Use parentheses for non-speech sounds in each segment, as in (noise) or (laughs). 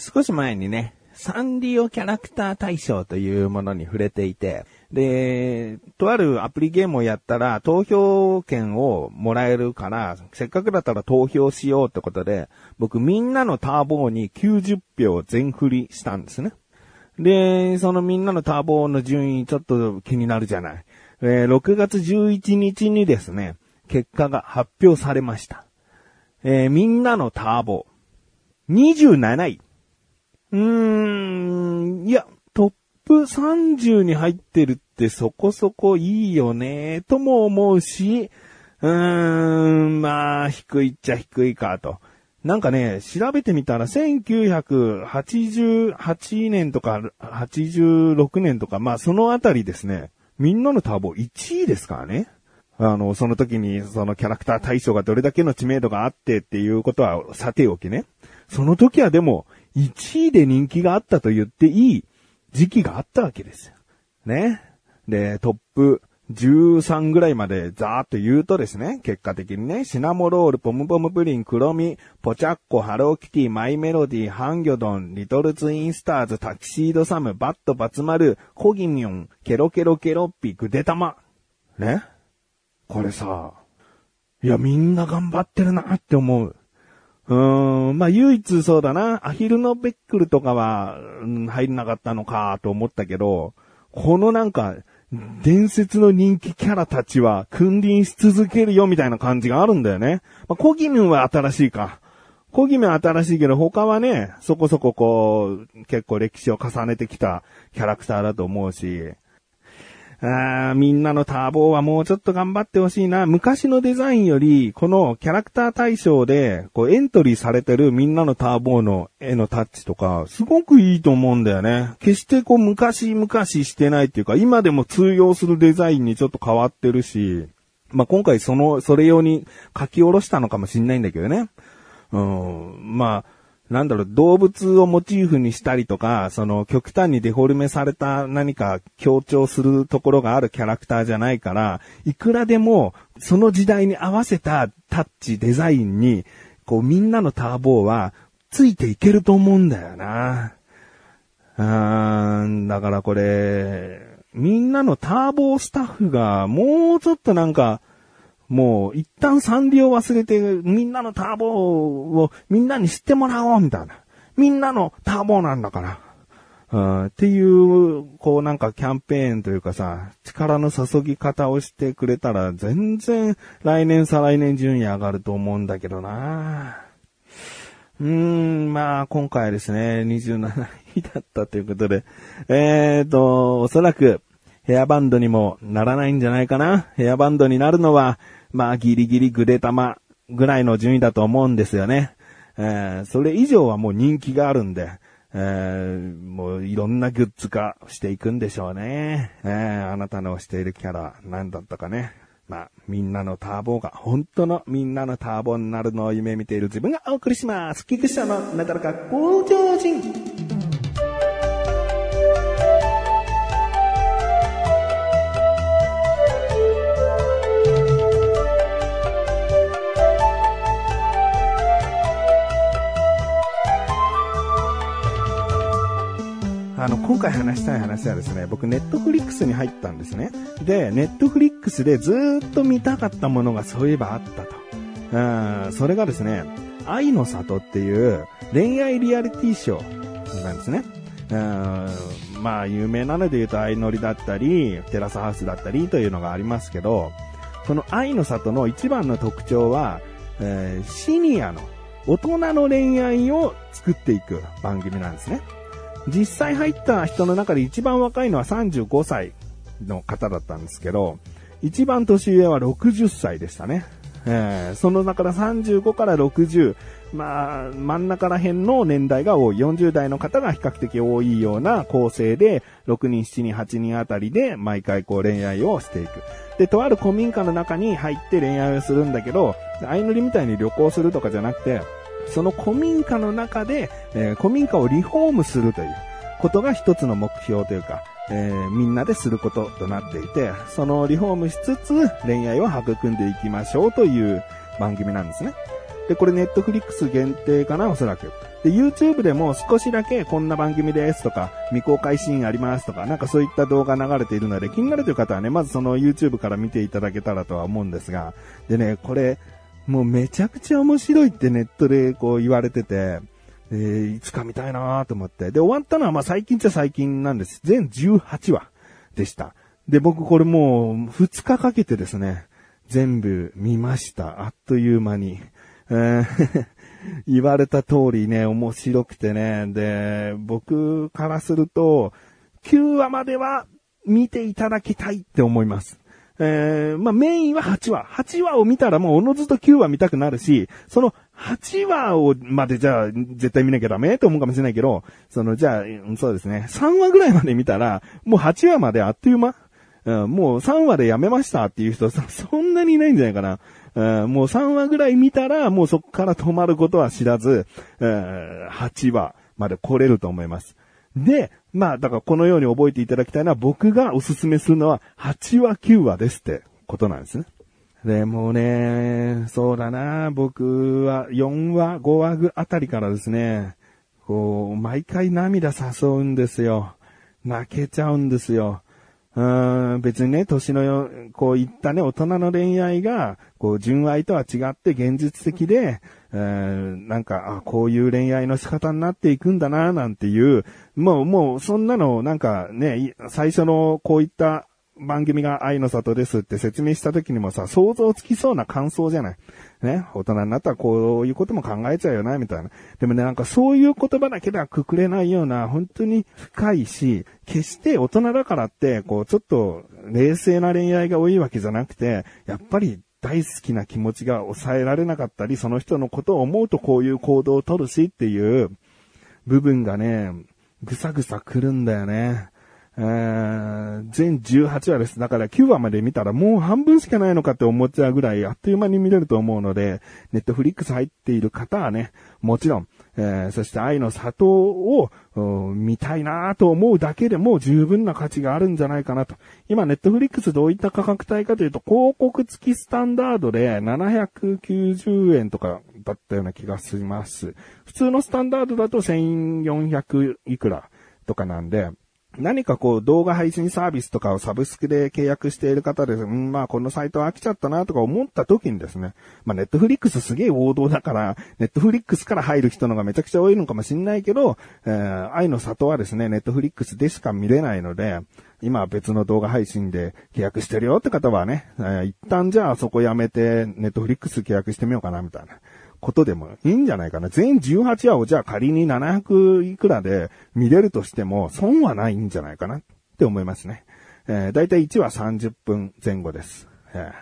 少し前にね、サンリオキャラクター大賞というものに触れていて、で、とあるアプリゲームをやったら投票権をもらえるから、せっかくだったら投票しようってことで、僕みんなのターボーに90票全振りしたんですね。で、そのみんなのターボーの順位ちょっと気になるじゃない。えー、6月11日にですね、結果が発表されました。えー、みんなのターボー、27位。うーん、いや、トップ30に入ってるってそこそこいいよね、とも思うし、うーん、まあ、低いっちゃ低いかと。なんかね、調べてみたら1988年とか86年とか、まあそのあたりですね、みんなのターボ1位ですからね。あの、その時にそのキャラクター対象がどれだけの知名度があってっていうことはさておきね。その時はでも1位で人気があったと言っていい時期があったわけですよ。ね。で、トップ13ぐらいまでざーっと言うとですね、結果的にね、シナモロール、ポムポムプリン、クロミ、ポチャッコ、ハローキティ、マイメロディ、ハンギョドン、リトルツインスターズ、タキシードサム、バット、バツマル、コギミョン、ケロケロケロッピ、グデタマ。ねこれさ、いや、みんな頑張ってるなって思う。うーん、まあ唯一そうだな、アヒルのベックルとかは、うん、入んなかったのかと思ったけど、このなんか、伝説の人気キャラたちは君臨し続けるよみたいな感じがあるんだよね。まあ、コギミンは新しいか。コギミンは新しいけど他はね、そこそここう、結構歴史を重ねてきたキャラクターだと思うし、あみんなのターボーはもうちょっと頑張ってほしいな。昔のデザインより、このキャラクター対象で、こうエントリーされてるみんなのターボーの絵のタッチとか、すごくいいと思うんだよね。決してこう昔々してないっていうか、今でも通用するデザインにちょっと変わってるし、まあ、今回その、それ用に書き下ろしたのかもしんないんだけどね。うん、まあ、なんだろう、動物をモチーフにしたりとか、その極端にデフォルメされた何か強調するところがあるキャラクターじゃないから、いくらでもその時代に合わせたタッチ、デザインに、こうみんなのターボーはついていけると思うんだよな。うーん、だからこれ、みんなのターボースタッフがもうちょっとなんか、もう一旦サンリオ忘れてみんなのターボをみんなに知ってもらおうみたいな。みんなのターボなんだから。うん、っていう、こうなんかキャンペーンというかさ、力の注ぎ方をしてくれたら全然来年再来年順位上がると思うんだけどなうーん、まあ今回ですね、27位だったということで、えーと、おそらくヘアバンドにもならないんじゃないかな。ヘアバンドになるのは、まあギリギリグレタマぐらいの順位だと思うんですよね。えー、それ以上はもう人気があるんで、えー、もういろんなグッズ化していくんでしょうね。えー、あなたの推しているキャラ何だったかね。まあ、みんなのターボが本当のみんなのターボになるのを夢見ている自分がお送りします。菊池のなだらか向上心。今回話したい話はですね、僕、ネットフリックスに入ったんですね。で、ネットフリックスでずっと見たかったものがそういえばあったと。うん、それがですね、愛の里っていう恋愛リアリティショーなんですね。うんまあ、有名なので言うと、愛のりだったり、テラスハウスだったりというのがありますけど、その愛の里の一番の特徴は、えー、シニアの大人の恋愛を作っていく番組なんですね。実際入った人の中で一番若いのは35歳の方だったんですけど、一番年上は60歳でしたね。えー、その中から35から60、まあ、真ん中ら辺の年代が多い。40代の方が比較的多いような構成で、6人、7人、8人あたりで毎回こう恋愛をしていく。で、とある古民家の中に入って恋愛をするんだけど、相乗りみたいに旅行するとかじゃなくて、その古民家の中で、えー、古民家をリフォームするということが一つの目標というか、えー、みんなですることとなっていて、そのリフォームしつつ恋愛を育んでいきましょうという番組なんですね。で、これネットフリックス限定かな、おそらく。で、YouTube でも少しだけこんな番組ですとか、未公開シーンありますとか、なんかそういった動画流れているので、気になるという方はね、まずその YouTube から見ていただけたらとは思うんですが、でね、これ、もうめちゃくちゃ面白いってネットでこう言われてて、えー、いつか見たいなと思って。で、終わったのはまあ最近っちゃ最近なんです。全18話でした。で、僕これもう2日かけてですね、全部見ました。あっという間に。えー (laughs) 言われた通りね、面白くてね。で、僕からすると、9話までは見ていただきたいって思います。えー、まあ、メインは8話。8話を見たらもうおのずと9話見たくなるし、その8話をまでじゃあ絶対見なきゃダメと思うかもしれないけど、そのじゃあ、そうですね、3話ぐらいまで見たら、もう8話まであっという間。うん、もう3話でやめましたっていう人そんなにいないんじゃないかな。うん、もう3話ぐらい見たら、もうそこから止まることは知らず、うん、8話まで来れると思います。で、まあ、だからこのように覚えていただきたいのは、僕がおすすめするのは、8話9話ですってことなんですね。で、もね、そうだな、僕は4話、5話ぐあたりからですね、こう、毎回涙誘うんですよ。泣けちゃうんですよ。うん、別にね、年のよ、こういったね、大人の恋愛が、こう、純愛とは違って現実的で、えー、なんか、あ、こういう恋愛の仕方になっていくんだな、なんていう、もう、もう、そんなの、なんかね、最初のこういった番組が愛の里ですって説明した時にもさ、想像つきそうな感想じゃない？ね、大人になったらこういうことも考えちゃうよな、みたいな。でもね、なんかそういう言葉だけではくくれないような、本当に深いし、決して大人だからって、こう、ちょっと冷静な恋愛が多いわけじゃなくて、やっぱり大好きな気持ちが抑えられなかったり、その人のことを思うとこういう行動をとるしっていう部分がね、ぐさぐさくるんだよね。えー、全18話です。だから9話まで見たらもう半分しかないのかって思っちゃうぐらいあっという間に見れると思うので、ネットフリックス入っている方はね、もちろん、えー、そして愛の里を見たいなと思うだけでも十分な価値があるんじゃないかなと。今、ネットフリックスどういった価格帯かというと、広告付きスタンダードで790円とかだったような気がします。普通のスタンダードだと1400いくらとかなんで、何かこう動画配信サービスとかをサブスクで契約している方で、うん、まあこのサイト飽きちゃったなとか思った時にですね、まあネットフリックスすげえ王道だから、ネットフリックスから入る人のがめちゃくちゃ多いのかもしんないけど、えー、愛の里はですね、ネットフリックスでしか見れないので、今別の動画配信で契約してるよって方はね、えー、一旦じゃあそこやめて、ネットフリックス契約してみようかなみたいな。ことでもいいんじゃないかな。全18話をじゃあ仮に700いくらで見れるとしても損はないんじゃないかなって思いますね。えー、だいたい1話30分前後です。え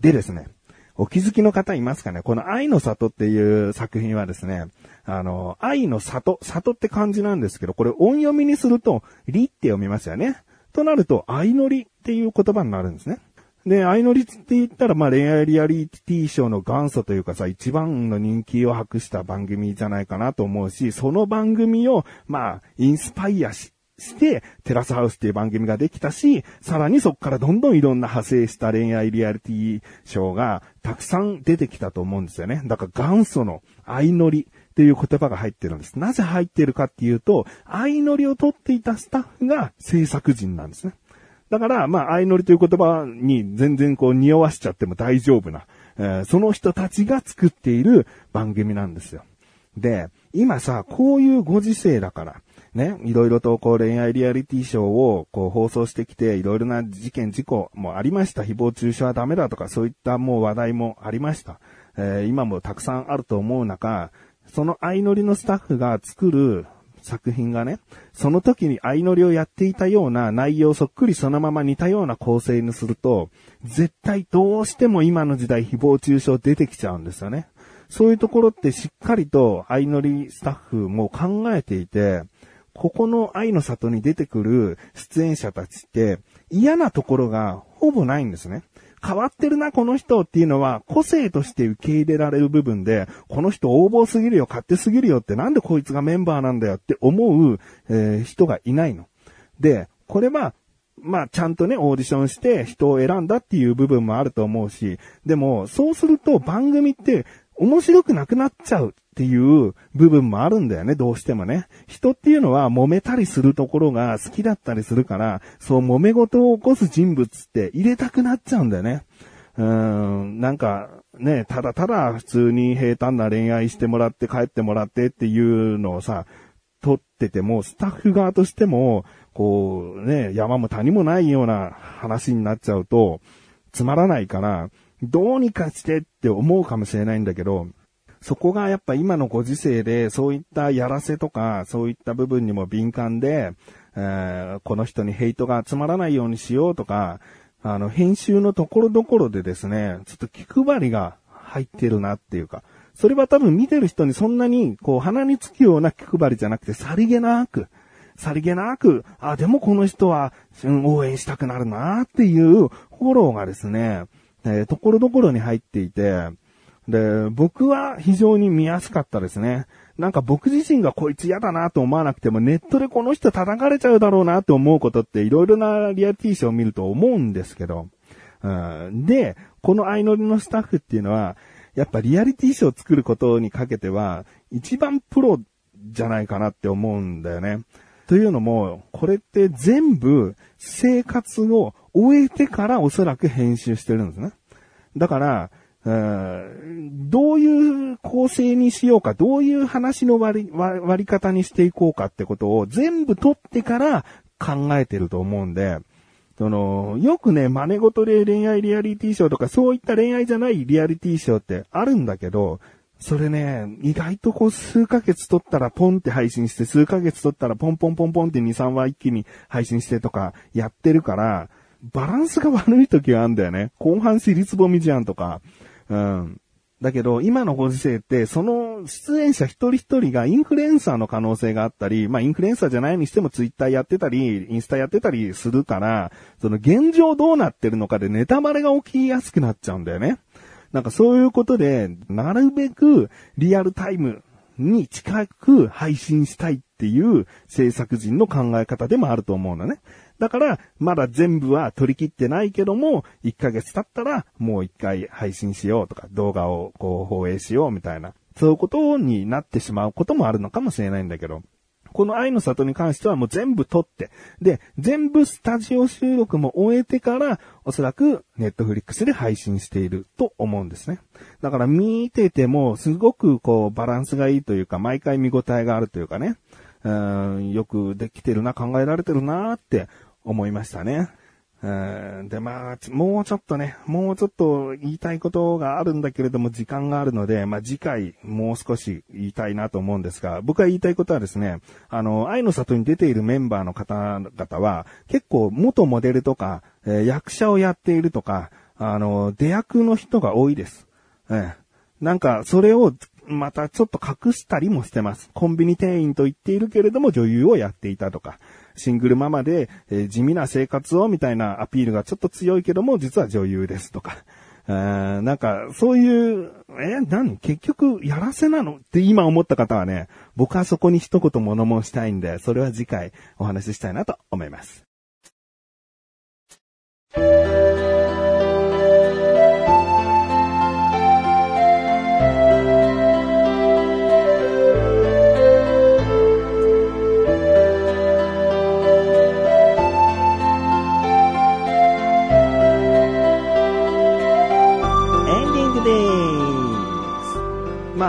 ー、でですね、お気づきの方いますかね？この愛の里っていう作品はですね、あの、愛の里、里って漢字なんですけど、これ音読みにすると、りって読みますよね。となると、愛のりっていう言葉になるんですね。で、相乗りって言ったら、まあ恋愛リアリティショーの元祖というかさ、一番の人気を博した番組じゃないかなと思うし、その番組を、まあ、インスパイアし、して、テラスハウスっていう番組ができたし、さらにそこからどんどんいろんな派生した恋愛リアリティショーがたくさん出てきたと思うんですよね。だから元祖の相乗りっていう言葉が入ってるんです。なぜ入ってるかっていうと、相乗りを取っていたスタッフが制作人なんですね。だから、まあ、相乗りという言葉に全然こう匂わしちゃっても大丈夫な、えー、その人たちが作っている番組なんですよ。で、今さ、こういうご時世だから、ね、いろいろとこう恋愛リアリティショーをこう放送してきて、いろいろな事件事故もありました。誹謗中傷はダメだとか、そういったもう話題もありました。えー、今もたくさんあると思う中、その相乗りのスタッフが作る作品がね、その時に相乗りをやっていたような内容そっくりそのまま似たような構成にすると、絶対どうしても今の時代誹謗中傷出てきちゃうんですよね。そういうところってしっかりと相乗りスタッフも考えていて、ここの愛の里に出てくる出演者たちって嫌なところがほぼないんですね。変わってるな、この人っていうのは、個性として受け入れられる部分で、この人横暴すぎるよ、勝手すぎるよって、なんでこいつがメンバーなんだよって思う、えー、人がいないの。で、これは、まあ、ちゃんとね、オーディションして人を選んだっていう部分もあると思うし、でも、そうすると番組って面白くなくなっちゃうっていう部分もあるんだよね、どうしてもね。人っていうのは揉めたりするところが好きだったりするから、そう揉め事を起こす人物って入れたくなっちゃうんだよね。うーん、なんか、ね、ただただ普通に平坦な恋愛してもらって帰ってもらってっていうのをさ、撮ってても、スタッフ側としても、こうね、山も谷もないような話になっちゃうと、つまらないから、どうにかしてって思うかもしれないんだけど、そこがやっぱ今のご時世で、そういったやらせとか、そういった部分にも敏感で、えー、この人にヘイトが集まらないようにしようとか、あの、編集のところどころでですね、ちょっと気配りが入ってるなっていうか、それは多分見てる人にそんなに、こう、鼻につくような気配りじゃなくて、さりげなく、さりげなく、あ、でもこの人は、応援したくなるなっていうフォローがですね、えー、ところどころに入っていて、で、僕は非常に見やすかったですね。なんか僕自身がこいつ嫌だなと思わなくても、ネットでこの人叩かれちゃうだろうなって思うことっていろいろなリアリティショーを見ると思うんですけど、うん、で、この相乗りのスタッフっていうのは、やっぱリアリティショーを作ることにかけては、一番プロじゃないかなって思うんだよね。というのも、これって全部生活を終えてからおそらく編集してるんですね。だから、どういう構成にしようか、どういう話の割り割り方にしていこうかってことを全部取ってから考えてると思うんで、その、よくね、真似事で恋愛リアリティショーとか、そういった恋愛じゃないリアリティショーってあるんだけど、それね、意外とこう数ヶ月撮ったらポンって配信して、数ヶ月撮ったらポンポンポンポンって2、3話一気に配信してとかやってるから、バランスが悪い時があるんだよね。後半私立ぼみじゃんとか。うん。だけど、今のご時世って、その出演者一人一人がインフルエンサーの可能性があったり、まあインフルエンサーじゃないにしてもツイッターやってたり、インスタやってたりするから、その現状どうなってるのかでネタバレが起きやすくなっちゃうんだよね。なんかそういうことで、なるべくリアルタイムに近く配信したいっていう制作人の考え方でもあると思うのね。だから、まだ全部は取り切ってないけども、1ヶ月経ったら、もう1回配信しようとか、動画をこう放映しようみたいな、そういうことになってしまうこともあるのかもしれないんだけど、この愛の里に関してはもう全部撮って、で、全部スタジオ収録も終えてから、おそらくネットフリックスで配信していると思うんですね。だから見てても、すごくこうバランスがいいというか、毎回見応えがあるというかね、うん、よくできてるな、考えられてるなって思いましたね。で、まあ、もうちょっとね、もうちょっと言いたいことがあるんだけれども、時間があるので、まあ次回、もう少し言いたいなと思うんですが、僕が言いたいことはですね、あの、愛の里に出ているメンバーの方々は、結構元モデルとか、えー、役者をやっているとか、あの、出役の人が多いです。えー、なんか、それをまたちょっと隠したりもしてます。コンビニ店員と言っているけれども女優をやっていたとか、シングルママで、え、地味な生活をみたいなアピールがちょっと強いけども、実は女優ですとか。なんか、そういう、え、何結局、やらせなのって今思った方はね、僕はそこに一言物申したいんで、それは次回お話ししたいなと思います。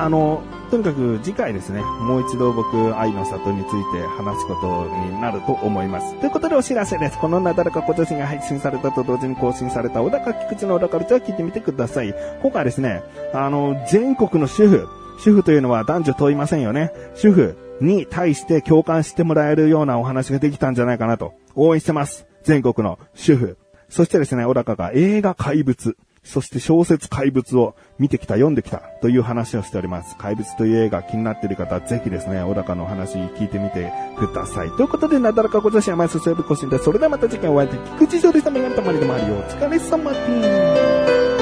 あの、とにかく次回ですね、もう一度僕、愛の里について話すことになると思います。ということでお知らせです。このなだらか小女子が配信されたと同時に更新された小高菊池の小高ルチャー聞いてみてください。今回ですね、あの、全国の主婦、主婦というのは男女問いませんよね。主婦に対して共感してもらえるようなお話ができたんじゃないかなと応援してます。全国の主婦。そしてですね、小高が映画怪物。そして小説怪物を見てきた、読んできたという話をしております。怪物という映画気になっている方はぜひですね、小高の話聞いてみてください。ということで、なだらかご女子甘いすすぶ更新で、それではまた次回お会いでき、菊池上でした。メガネたまりでもあるよ。お疲れ様です。